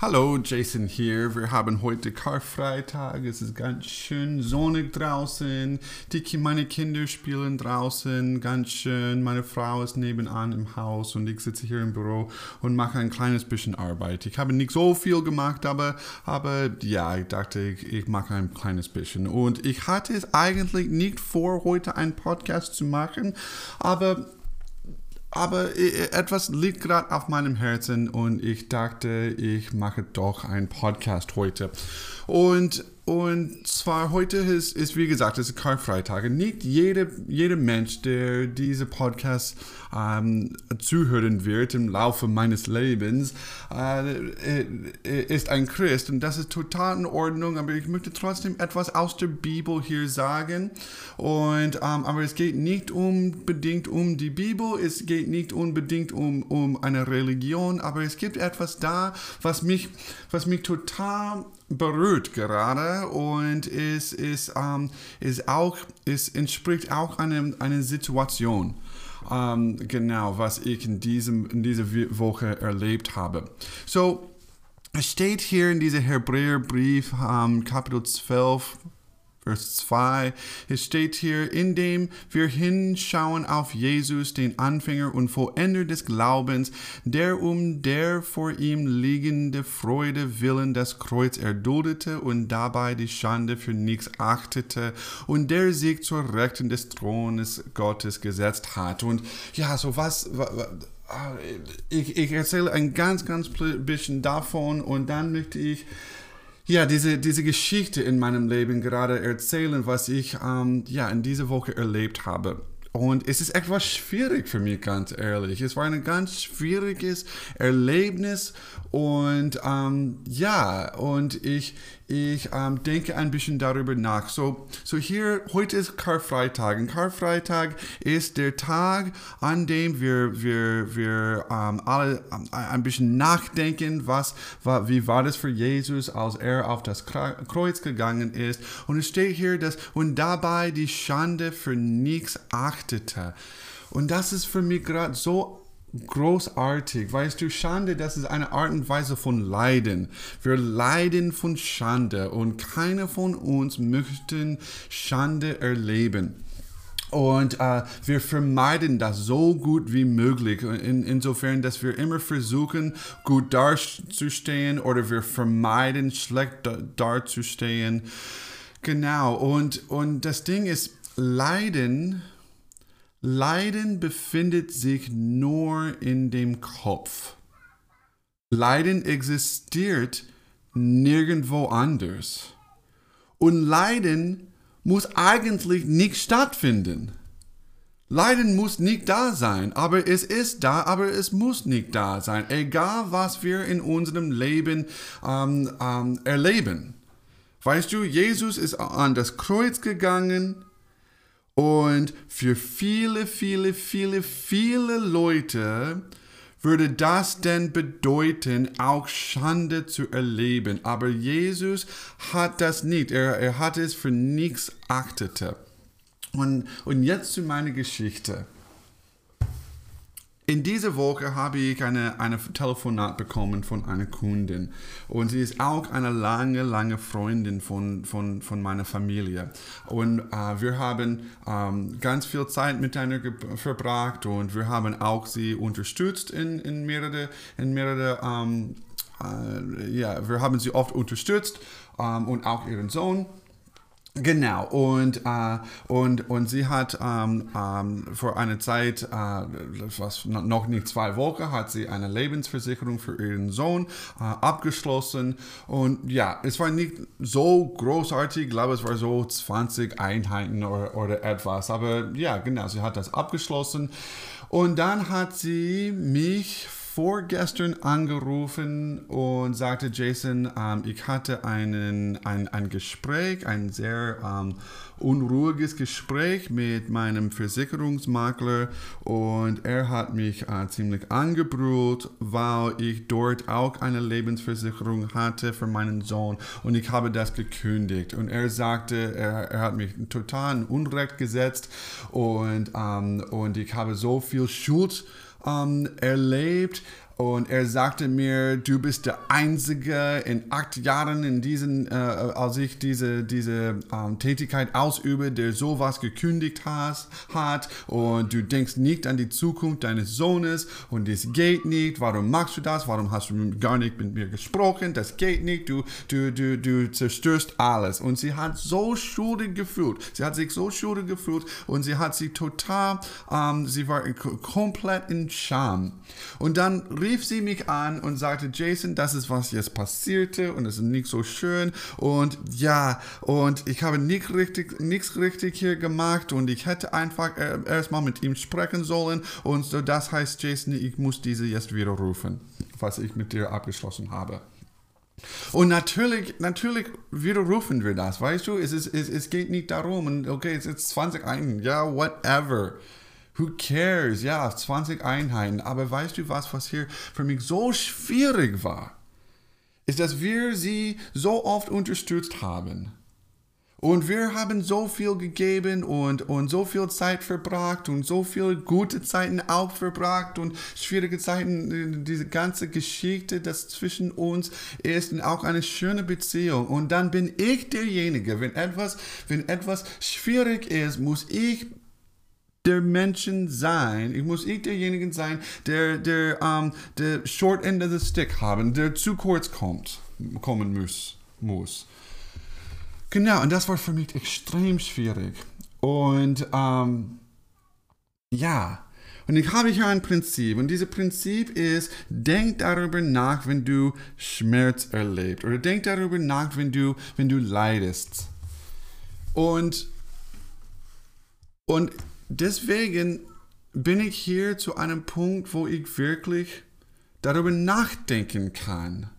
Hallo, Jason hier. Wir haben heute Karfreitag. Es ist ganz schön sonnig draußen. Die, meine Kinder spielen draußen ganz schön. Meine Frau ist nebenan im Haus und ich sitze hier im Büro und mache ein kleines bisschen Arbeit. Ich habe nicht so viel gemacht, aber, aber ja, ich dachte, ich, ich mache ein kleines bisschen. Und ich hatte es eigentlich nicht vor, heute einen Podcast zu machen, aber aber etwas liegt gerade auf meinem Herzen und ich dachte, ich mache doch einen Podcast heute. Und und zwar heute ist, ist wie gesagt, es ist Karfreitag. Nicht jede, jeder Mensch, der diese Podcast ähm, zuhören wird im Laufe meines Lebens, äh, äh, ist ein Christ. Und das ist total in Ordnung. Aber ich möchte trotzdem etwas aus der Bibel hier sagen. Und, ähm, aber es geht nicht unbedingt um die Bibel. Es geht nicht unbedingt um, um eine Religion. Aber es gibt etwas da, was mich, was mich total berührt gerade und es ist, ähm, ist auch, es entspricht auch einer eine Situation. Ähm, genau, was ich in, diesem, in dieser Woche erlebt habe. So, es steht hier in diesem Hebräerbrief, ähm, Kapitel 12, Vers 2. Es steht hier, indem wir hinschauen auf Jesus, den Anfänger und Vollender des Glaubens, der um der vor ihm liegende Freude willen das Kreuz erduldete und dabei die Schande für nichts achtete und der sich zur Rechten des Thrones Gottes gesetzt hat. Und ja, so was, was ich, ich erzähle ein ganz, ganz bisschen davon und dann möchte ich ja, diese, diese Geschichte in meinem Leben gerade erzählen, was ich ähm, ja, in dieser Woche erlebt habe. Und es ist etwas schwierig für mich, ganz ehrlich. Es war ein ganz schwieriges Erlebnis und ähm, ja, und ich, ich ähm, denke ein bisschen darüber nach. So, so hier, heute ist Karfreitag. Und Karfreitag ist der Tag, an dem wir, wir, wir ähm, alle ähm, ein bisschen nachdenken, was, wie war das für Jesus, als er auf das Kreuz gegangen ist. Und es steht hier, dass und dabei die Schande für nichts achtete. Und das ist für mich gerade so großartig. Weißt du, Schande, das ist eine Art und Weise von Leiden. Wir leiden von Schande und keiner von uns möchte Schande erleben. Und äh, wir vermeiden das so gut wie möglich. In, insofern, dass wir immer versuchen, gut dazustehen oder wir vermeiden, schlecht dazustehen. Genau. Und, und das Ding ist, Leiden Leiden befindet sich nur in dem Kopf. Leiden existiert nirgendwo anders. Und Leiden muss eigentlich nicht stattfinden. Leiden muss nicht da sein, aber es ist da, aber es muss nicht da sein, egal was wir in unserem Leben ähm, ähm, erleben. Weißt du, Jesus ist an das Kreuz gegangen, und für viele, viele, viele, viele Leute würde das denn bedeuten, auch Schande zu erleben. Aber Jesus hat das nicht. Er, er hat es für nichts achtete. Und, und jetzt zu meiner Geschichte. In dieser Woche habe ich eine, eine Telefonat bekommen von einer Kundin und sie ist auch eine lange, lange Freundin von, von, von meiner Familie. Und äh, wir haben ähm, ganz viel Zeit miteinander verbracht und wir haben auch sie unterstützt in, in mehrere, in mehrere ähm, äh, ja, wir haben sie oft unterstützt ähm, und auch ihren Sohn. Genau, und, äh, und, und sie hat ähm, ähm, vor einer Zeit, äh, was noch nicht zwei Wochen, hat sie eine Lebensversicherung für ihren Sohn äh, abgeschlossen. Und ja, es war nicht so großartig, ich glaube, es war so 20 Einheiten oder, oder etwas. Aber ja, genau, sie hat das abgeschlossen. Und dann hat sie mich vorgestern angerufen und sagte, Jason, ähm, ich hatte einen, ein, ein Gespräch, ein sehr ähm, unruhiges Gespräch mit meinem Versicherungsmakler und er hat mich äh, ziemlich angebrüllt, weil ich dort auch eine Lebensversicherung hatte für meinen Sohn und ich habe das gekündigt. Und er sagte, er, er hat mich total in Unrecht gesetzt und, ähm, und ich habe so viel Schuld ähm, erlebt und er sagte mir, du bist der Einzige in acht Jahren in diesen, äh, als ich diese, diese ähm, Tätigkeit ausübe, der sowas gekündigt has, hat und du denkst nicht an die Zukunft deines Sohnes und es geht nicht. Warum machst du das? Warum hast du gar nicht mit mir gesprochen? Das geht nicht. Du, du, du, du zerstörst alles. Und sie hat so schuldig gefühlt. Sie hat sich so schuldig gefühlt und sie hat sich total, ähm, sie war komplett in Scham. Und dann sie mich an und sagte, Jason, das ist was jetzt passierte und es ist nicht so schön und ja, und ich habe nicht richtig, nichts richtig hier gemacht und ich hätte einfach äh, erstmal mit ihm sprechen sollen und so, das heißt, Jason, ich muss diese jetzt widerrufen, was ich mit dir abgeschlossen habe. Und natürlich, natürlich widerrufen wir das, weißt du? Es, ist, es, es geht nicht darum, und okay, es ist 20 Einheiten, ja, whatever. Who cares? Ja, 20 Einheiten. Aber weißt du was, was hier für mich so schwierig war? Ist, dass wir sie so oft unterstützt haben. Und wir haben so viel gegeben und, und so viel Zeit verbracht und so viele gute Zeiten auch verbracht und schwierige Zeiten, diese ganze Geschichte, das zwischen uns ist und auch eine schöne Beziehung. Und dann bin ich derjenige, wenn etwas, wenn etwas schwierig ist, muss ich der Menschen sein. Ich muss ich derjenige sein, der der um, der Short End of the Stick haben, der zu kurz kommt, kommen muss, muss. Genau, und das war für mich extrem schwierig. Und ähm, ja, und ich habe hier ein Prinzip. Und dieses Prinzip ist, denk darüber nach, wenn du Schmerz erlebst. Oder denk darüber nach, wenn du, wenn du leidest. Und, und deswegen bin ich hier zu einem Punkt, wo ich wirklich darüber nachdenken kann.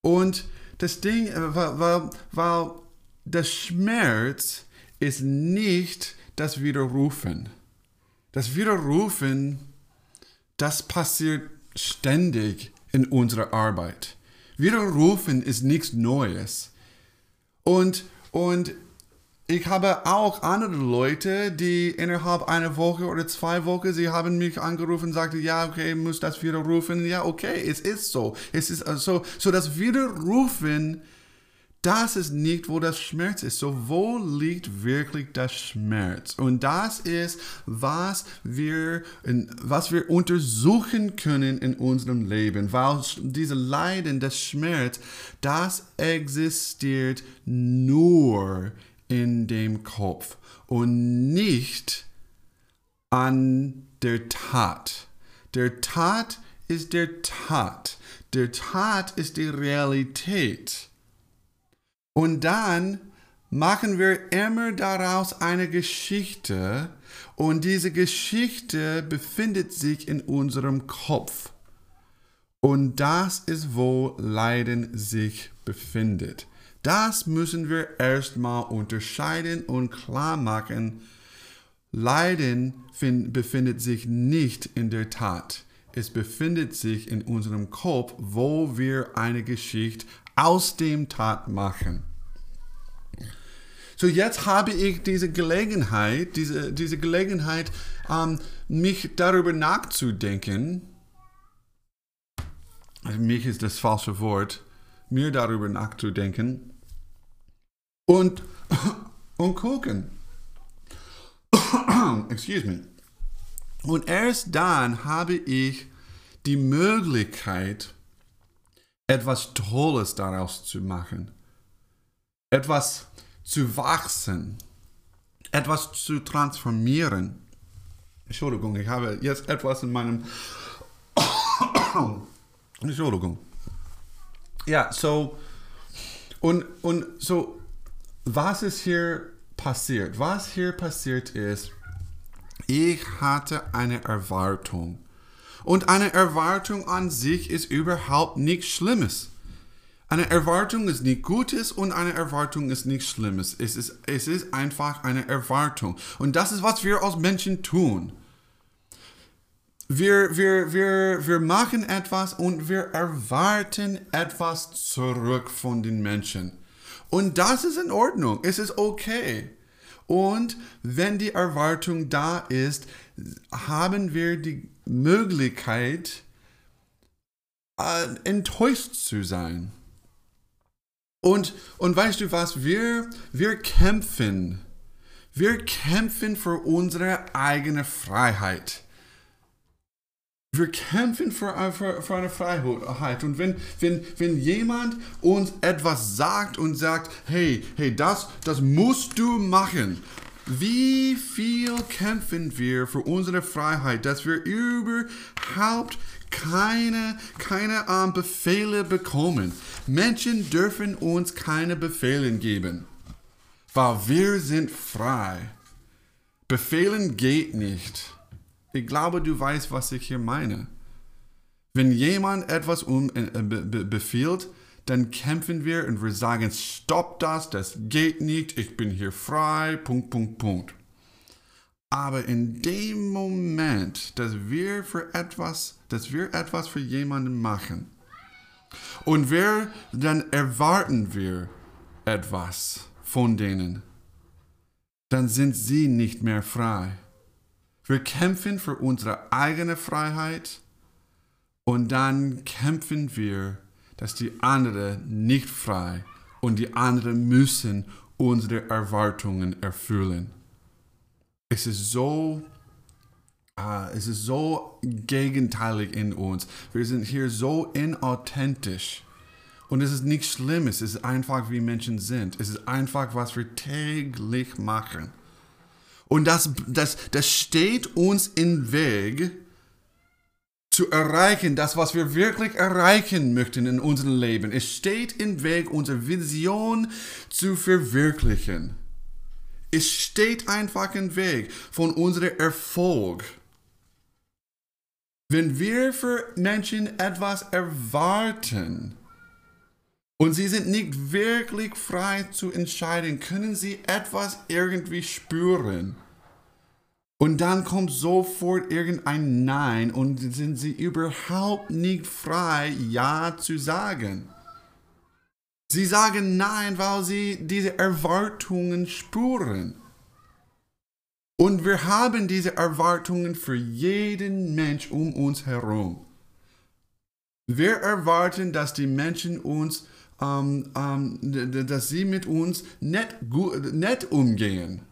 Und das Ding, weil, weil, weil der Schmerz ist nicht das Widerrufen. Das Widerrufen, das passiert ständig in unserer Arbeit. Widerrufen ist nichts Neues. Und, und ich habe auch andere Leute, die innerhalb einer Woche oder zwei Wochen, sie haben mich angerufen und sagten, ja, okay, muss das widerrufen. Ja, okay, es ist so. Es ist äh, so, so das Widerrufen, das ist nicht, wo das Schmerz ist. So, wo liegt wirklich das Schmerz? Und das ist, was wir, was wir untersuchen können in unserem Leben, weil diese Leiden, das Schmerz, das existiert nur in dem Kopf und nicht an der Tat. Der Tat ist der Tat. Der Tat ist die Realität. Und dann machen wir immer daraus eine Geschichte und diese Geschichte befindet sich in unserem Kopf. Und das ist, wo Leiden sich befindet. Das müssen wir erstmal unterscheiden und klar machen. Leiden befindet sich nicht in der Tat. Es befindet sich in unserem Kopf, wo wir eine Geschichte aus dem Tat machen. So, jetzt habe ich diese Gelegenheit, diese, diese Gelegenheit, ähm, mich darüber nachzudenken. Also mich ist das falsche Wort, mir darüber nachzudenken und, und gucken. Excuse me. Und erst dann habe ich die Möglichkeit, etwas Tolles daraus zu machen. Etwas zu wachsen. Etwas zu transformieren. Entschuldigung, ich habe jetzt etwas in meinem... Entschuldigung. Ja, so... Und, und so was ist hier passiert? Was hier passiert ist, ich hatte eine Erwartung. Und eine Erwartung an sich ist überhaupt nichts Schlimmes. Eine Erwartung ist nicht Gutes und eine Erwartung ist nichts Schlimmes. Es ist, es ist einfach eine Erwartung. Und das ist, was wir als Menschen tun. Wir, wir, wir, wir machen etwas und wir erwarten etwas zurück von den Menschen. Und das ist in Ordnung. Es ist okay. Und wenn die Erwartung da ist, haben wir die Möglichkeit, äh, enttäuscht zu sein. Und, und weißt du was, wir, wir kämpfen. Wir kämpfen für unsere eigene Freiheit. Wir kämpfen für, für, für eine Freiheit. Und wenn, wenn, wenn jemand uns etwas sagt und sagt, hey, hey, das, das musst du machen, wie viel kämpfen wir für unsere Freiheit, dass wir überhaupt keine, keine ähm, Befehle bekommen. Menschen dürfen uns keine Befehle geben, weil wir sind frei. Befehlen geht nicht. Ich glaube, du weißt, was ich hier meine. Wenn jemand etwas um, äh, be, befiehlt, dann kämpfen wir und wir sagen, stopp das, das geht nicht, ich bin hier frei, Punkt, Punkt, Punkt. Aber in dem Moment, dass wir für etwas, dass wir etwas für jemanden machen und wir, dann erwarten wir etwas von denen, dann sind sie nicht mehr frei. Wir kämpfen für unsere eigene Freiheit und dann kämpfen wir, dass die anderen nicht frei und die anderen müssen unsere Erwartungen erfüllen. Es ist so Uh, es ist so gegenteilig in uns. Wir sind hier so inauthentisch. Und es ist nichts Schlimmes. Es ist einfach, wie Menschen sind. Es ist einfach, was wir täglich machen. Und das, das, das steht uns im Weg, zu erreichen, das, was wir wirklich erreichen möchten in unserem Leben. Es steht im Weg, unsere Vision zu verwirklichen. Es steht einfach im Weg von unserem Erfolg. Wenn wir für Menschen etwas erwarten, und sie sind nicht wirklich frei zu entscheiden, können sie etwas irgendwie spüren. Und dann kommt sofort irgendein Nein und sind sie überhaupt nicht frei, Ja zu sagen. Sie sagen Nein, weil sie diese Erwartungen spüren. Und wir haben diese Erwartungen für jeden Mensch um uns herum. Wir erwarten, dass die Menschen uns ähm, ähm, dass sie mit uns nett, gut, nett umgehen.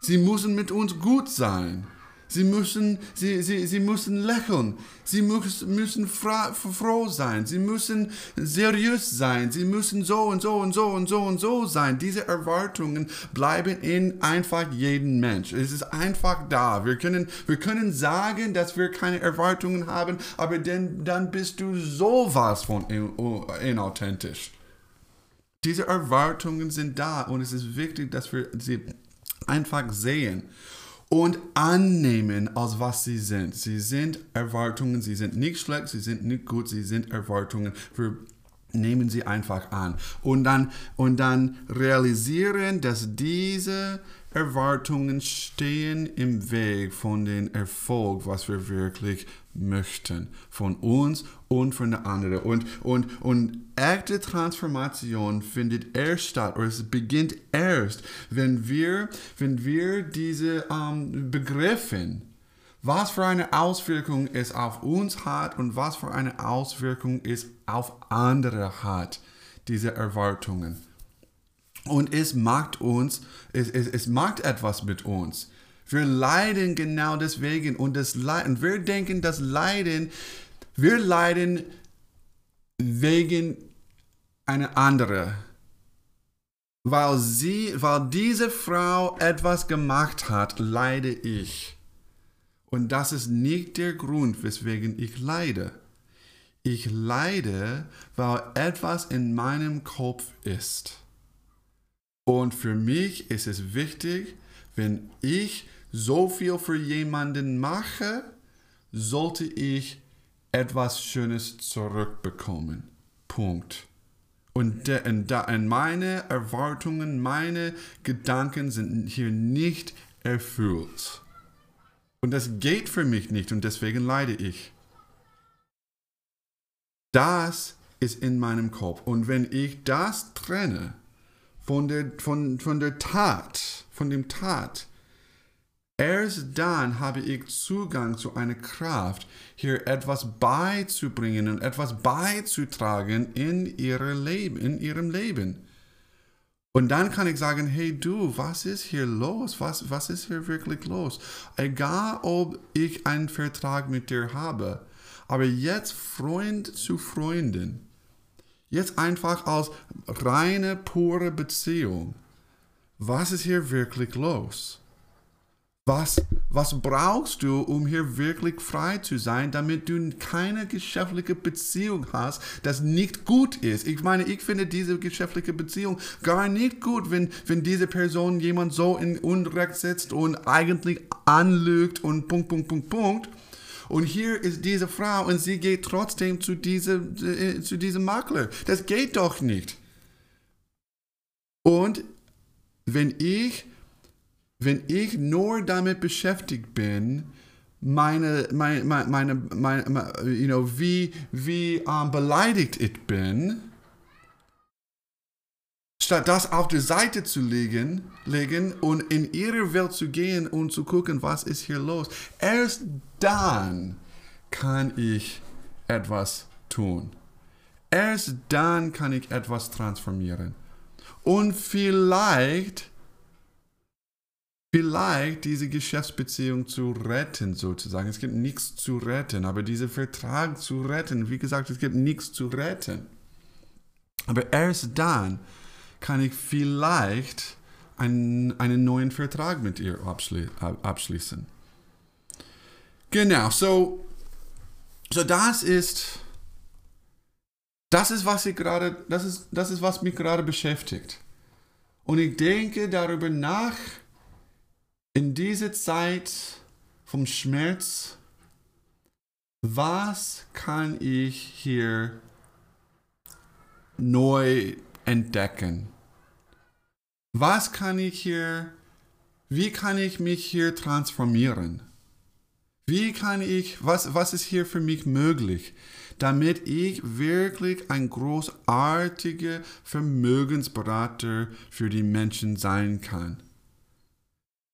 Sie müssen mit uns gut sein. Sie müssen, sie, sie, sie müssen lächeln. Sie müssen, müssen froh sein. Sie müssen seriös sein. Sie müssen so und so und so und so und so sein. Diese Erwartungen bleiben in einfach jedem Mensch. Es ist einfach da. Wir können, wir können sagen, dass wir keine Erwartungen haben, aber denn, dann bist du sowas von inauthentisch. Diese Erwartungen sind da und es ist wichtig, dass wir sie einfach sehen und annehmen, als was sie sind. Sie sind Erwartungen, sie sind nicht schlecht, sie sind nicht gut, sie sind Erwartungen. Wir nehmen sie einfach an und dann, und dann realisieren, dass diese Erwartungen stehen im Weg von dem Erfolg, was wir wirklich möchten. Von uns und von der anderen. Und, und, und echte Transformation findet erst statt, oder es beginnt erst, wenn wir, wenn wir diese ähm, begriffen, was für eine Auswirkung es auf uns hat und was für eine Auswirkung es auf andere hat, diese Erwartungen. Und es macht uns, es, es, es macht etwas mit uns. Wir leiden genau deswegen und das Leiden, wir denken, das Leiden, wir leiden wegen einer anderen. Weil sie, weil diese Frau etwas gemacht hat, leide ich. Und das ist nicht der Grund, weswegen ich leide. Ich leide, weil etwas in meinem Kopf ist. Und für mich ist es wichtig, wenn ich so viel für jemanden mache, sollte ich etwas Schönes zurückbekommen. Punkt. Und, de, und, da, und meine Erwartungen, meine Gedanken sind hier nicht erfüllt. Und das geht für mich nicht und deswegen leide ich. Das ist in meinem Kopf. Und wenn ich das trenne, von der, von, von der Tat, von dem Tat, Erst dann habe ich Zugang zu einer Kraft, hier etwas beizubringen und etwas beizutragen in, ihre Leben, in ihrem Leben. Und dann kann ich sagen, hey du, was ist hier los? Was, was ist hier wirklich los? Egal, ob ich einen Vertrag mit dir habe, aber jetzt Freund zu Freundin, jetzt einfach als reine, pure Beziehung. Was ist hier wirklich los? Was, was brauchst du, um hier wirklich frei zu sein, damit du keine geschäftliche Beziehung hast, das nicht gut ist? Ich meine, ich finde diese geschäftliche Beziehung gar nicht gut, wenn, wenn diese Person jemand so in Unrecht setzt und eigentlich anlügt und Punkt, Punkt, Punkt, Punkt. Und hier ist diese Frau und sie geht trotzdem zu, diese, äh, zu diesem Makler. Das geht doch nicht. Und wenn ich wenn ich nur damit beschäftigt bin, meine, meine, meine, meine, you know, wie, wie um, beleidigt ich bin, statt das auf die Seite zu legen, legen und in ihre Welt zu gehen und zu gucken, was ist hier los, erst dann kann ich etwas tun. Erst dann kann ich etwas transformieren. Und vielleicht vielleicht diese Geschäftsbeziehung zu retten, sozusagen. Es gibt nichts zu retten, aber diesen Vertrag zu retten, wie gesagt, es gibt nichts zu retten. Aber erst dann kann ich vielleicht einen, einen neuen Vertrag mit ihr abschli abschließen. Genau, so, so das ist, das ist, was ich gerade, das ist, das ist, was mich gerade beschäftigt. Und ich denke darüber nach, in dieser Zeit vom Schmerz, was kann ich hier neu entdecken? Was kann ich hier, wie kann ich mich hier transformieren? Wie kann ich, was, was ist hier für mich möglich, damit ich wirklich ein großartiger Vermögensberater für die Menschen sein kann?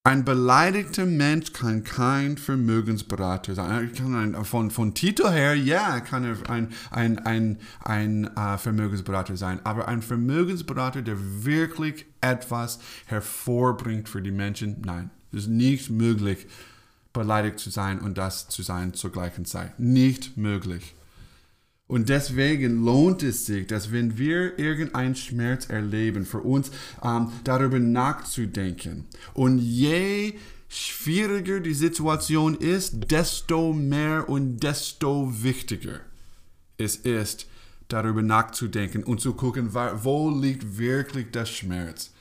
Ein beleidigter Mensch kann kein Vermögensberater sein. Ein, von, von Titel her, ja, kann er ein, ein, ein, ein uh, Vermögensberater sein. Aber ein Vermögensberater, der wirklich etwas hervorbringt für die Menschen, nein, es ist nicht möglich, beleidigt zu sein und das zu sein zur gleichen Zeit. Nicht möglich. Und deswegen lohnt es sich, dass wenn wir irgendeinen Schmerz erleben, für uns ähm, darüber nachzudenken. Und je schwieriger die Situation ist, desto mehr und desto wichtiger es ist, darüber nachzudenken und zu gucken, wo liegt wirklich der Schmerz.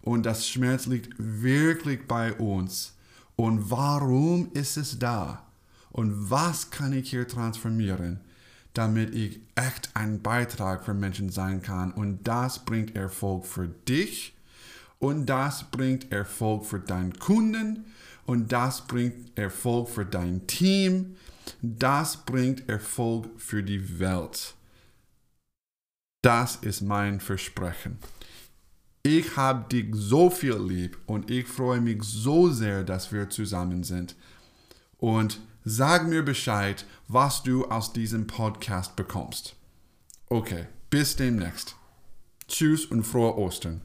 Und das Schmerz liegt wirklich bei uns. Und warum ist es da? Und was kann ich hier transformieren? Damit ich echt ein Beitrag für Menschen sein kann. Und das bringt Erfolg für dich und das bringt Erfolg für deinen Kunden und das bringt Erfolg für dein Team. Das bringt Erfolg für die Welt. Das ist mein Versprechen. Ich habe dich so viel lieb und ich freue mich so sehr, dass wir zusammen sind. Und Sag mir Bescheid, was du aus diesem Podcast bekommst. Okay, bis demnächst. Tschüss und frohe Ostern.